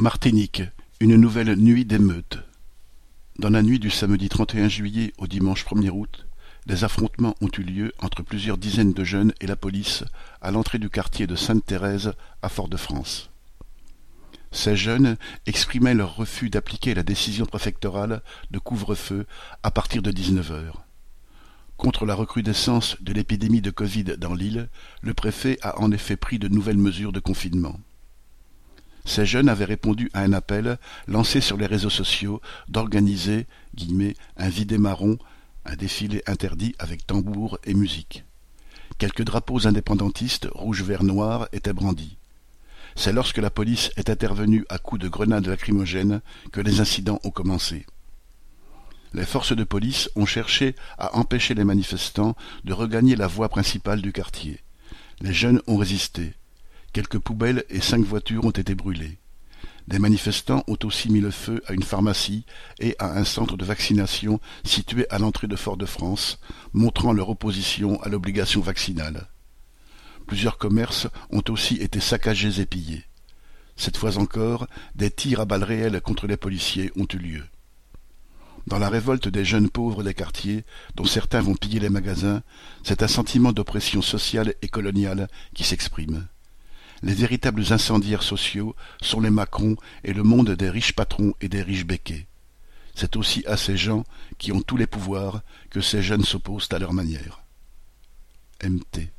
Martinique, une nouvelle nuit d'émeutes. Dans la nuit du samedi 31 juillet au dimanche 1er août, des affrontements ont eu lieu entre plusieurs dizaines de jeunes et la police à l'entrée du quartier de Sainte-Thérèse à Fort-de-France. Ces jeunes exprimaient leur refus d'appliquer la décision préfectorale de couvre-feu à partir de 19 heures. Contre la recrudescence de l'épidémie de Covid dans l'île, le préfet a en effet pris de nouvelles mesures de confinement. Ces jeunes avaient répondu à un appel lancé sur les réseaux sociaux d'organiser un vidé marron, un défilé interdit avec tambour et musique. Quelques drapeaux indépendantistes rouge vert noir étaient brandis. C'est lorsque la police est intervenue à coups de grenades lacrymogènes que les incidents ont commencé. Les forces de police ont cherché à empêcher les manifestants de regagner la voie principale du quartier. Les jeunes ont résisté. Quelques poubelles et cinq voitures ont été brûlées. Des manifestants ont aussi mis le feu à une pharmacie et à un centre de vaccination situé à l'entrée de Fort-de-France, montrant leur opposition à l'obligation vaccinale. Plusieurs commerces ont aussi été saccagés et pillés. Cette fois encore, des tirs à balles réelles contre les policiers ont eu lieu. Dans la révolte des jeunes pauvres des quartiers, dont certains vont piller les magasins, c'est un sentiment d'oppression sociale et coloniale qui s'exprime. Les véritables incendiaires sociaux sont les Macron et le monde des riches patrons et des riches béquets. C'est aussi à ces gens qui ont tous les pouvoirs que ces jeunes s'opposent à leur manière. MT